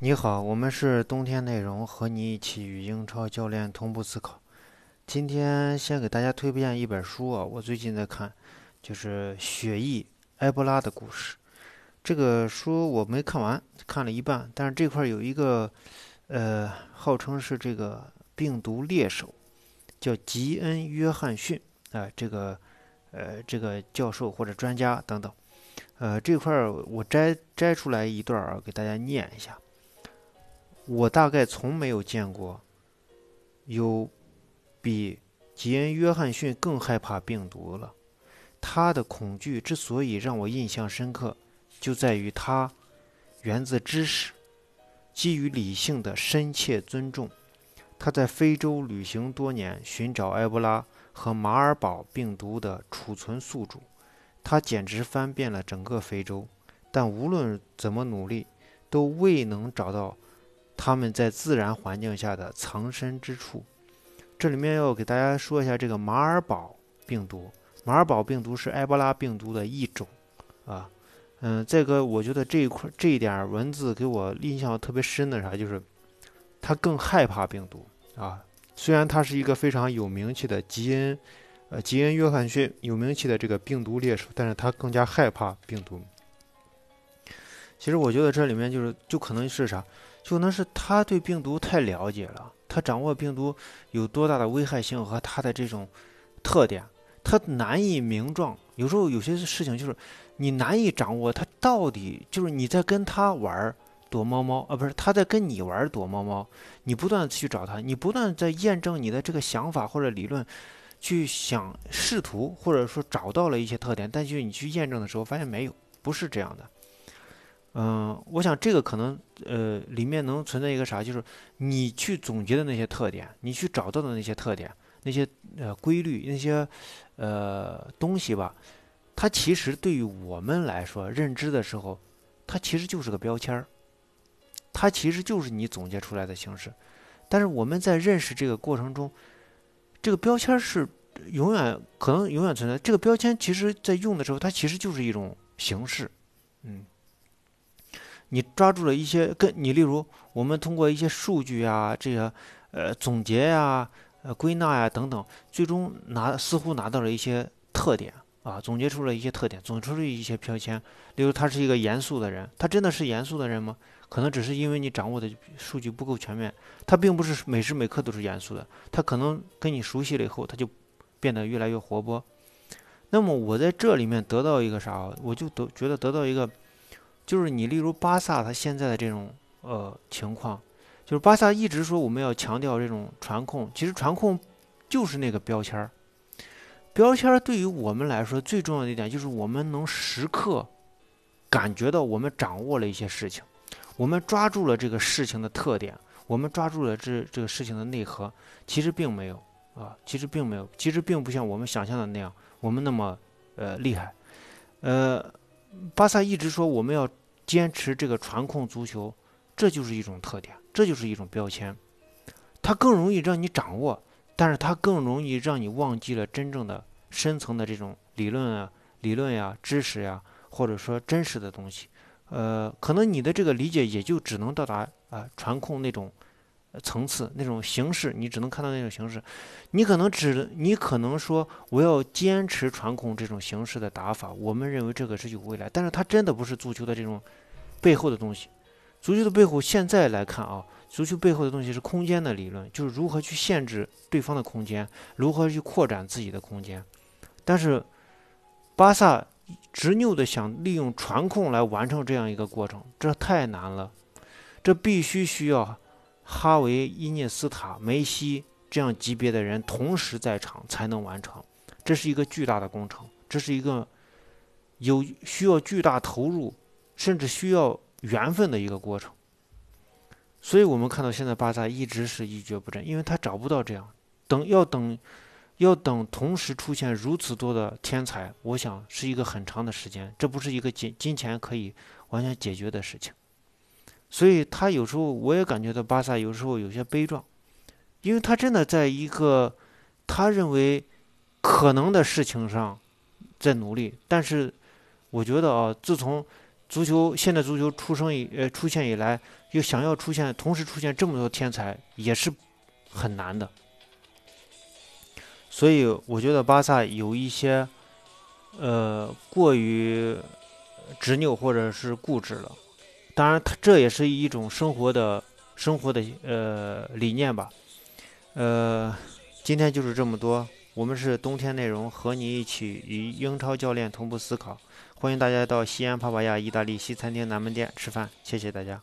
你好，我们是冬天内容，和你一起与英超教练同步思考。今天先给大家推荐一本书啊，我最近在看，就是《血疫埃博拉的故事》。这个书我没看完，看了一半，但是这块有一个，呃，号称是这个病毒猎手，叫吉恩·约翰逊啊，这个，呃，这个教授或者专家等等，呃，这块我摘摘出来一段啊，给大家念一下。我大概从没有见过有比吉恩·约翰逊更害怕病毒了。他的恐惧之所以让我印象深刻，就在于他源自知识，基于理性的深切尊重。他在非洲旅行多年，寻找埃博拉和马尔堡病毒的储存宿主。他简直翻遍了整个非洲，但无论怎么努力，都未能找到。他们在自然环境下的藏身之处，这里面要给大家说一下这个马尔堡病毒。马尔堡病毒是埃博拉病毒的一种，啊，嗯，这个我觉得这一块这一点文字给我印象特别深的啥，就是他更害怕病毒啊。虽然他是一个非常有名气的吉恩，呃，吉恩约翰逊有名气的这个病毒猎手，但是他更加害怕病毒。其实我觉得这里面就是就可能是啥。就能是他对病毒太了解了，他掌握病毒有多大的危害性和它的这种特点，他难以名状。有时候有些事情就是你难以掌握，他到底就是你在跟他玩躲猫猫啊，不是他在跟你玩躲猫猫。你不断去找他，你不断在验证你的这个想法或者理论，去想试图或者说找到了一些特点，但就是你去验证的时候发现没有，不是这样的。嗯，我想这个可能，呃，里面能存在一个啥，就是你去总结的那些特点，你去找到的那些特点，那些呃规律，那些呃东西吧，它其实对于我们来说认知的时候，它其实就是个标签儿，它其实就是你总结出来的形式。但是我们在认识这个过程中，这个标签是永远可能永远存在。这个标签其实在用的时候，它其实就是一种形式，嗯。你抓住了一些跟你，例如我们通过一些数据啊，这个呃总结呀、呃归纳呀等等，最终拿似乎拿到了一些特点啊，总结出了一些特点，总结出了一些标签。例如他是一个严肃的人，他真的是严肃的人吗？可能只是因为你掌握的数据不够全面，他并不是每时每刻都是严肃的，他可能跟你熟悉了以后，他就变得越来越活泼。那么我在这里面得到一个啥？我就得觉得得到一个。就是你，例如巴萨他现在的这种呃情况，就是巴萨一直说我们要强调这种传控，其实传控就是那个标签儿。标签儿对于我们来说最重要的一点就是我们能时刻感觉到我们掌握了一些事情，我们抓住了这个事情的特点，我们抓住了这这个事情的内核。其实并没有啊，其实并没有，其实并不像我们想象的那样，我们那么呃厉害，呃。巴萨一直说我们要坚持这个传控足球，这就是一种特点，这就是一种标签。它更容易让你掌握，但是它更容易让你忘记了真正的深层的这种理论啊、理论呀、知识呀，或者说真实的东西。呃，可能你的这个理解也就只能到达啊传控那种。层次那种形式，你只能看到那种形式。你可能只，你可能说我要坚持传控这种形式的打法。我们认为这个是有未来，但是它真的不是足球的这种背后的东西。足球的背后，现在来看啊，足球背后的东西是空间的理论，就是如何去限制对方的空间，如何去扩展自己的空间。但是巴萨执拗的想利用传控来完成这样一个过程，这太难了，这必须需要。哈维、伊涅斯塔、梅西这样级别的人同时在场才能完成，这是一个巨大的工程，这是一个有需要巨大投入，甚至需要缘分的一个过程。所以我们看到现在巴萨一直是一蹶不振，因为他找不到这样等要等要等同时出现如此多的天才，我想是一个很长的时间，这不是一个金金钱可以完全解决的事情。所以他有时候我也感觉到巴萨有时候有些悲壮，因为他真的在一个他认为可能的事情上在努力，但是我觉得啊，自从足球现在足球出生以呃出现以来，又想要出现同时出现这么多天才，也是很难的。所以我觉得巴萨有一些呃过于执拗或者是固执了。当然，他这也是一种生活的生活的呃理念吧。呃，今天就是这么多。我们是冬天内容，和你一起与英超教练同步思考。欢迎大家到西安帕帕亚意大利西餐厅南门店吃饭，谢谢大家。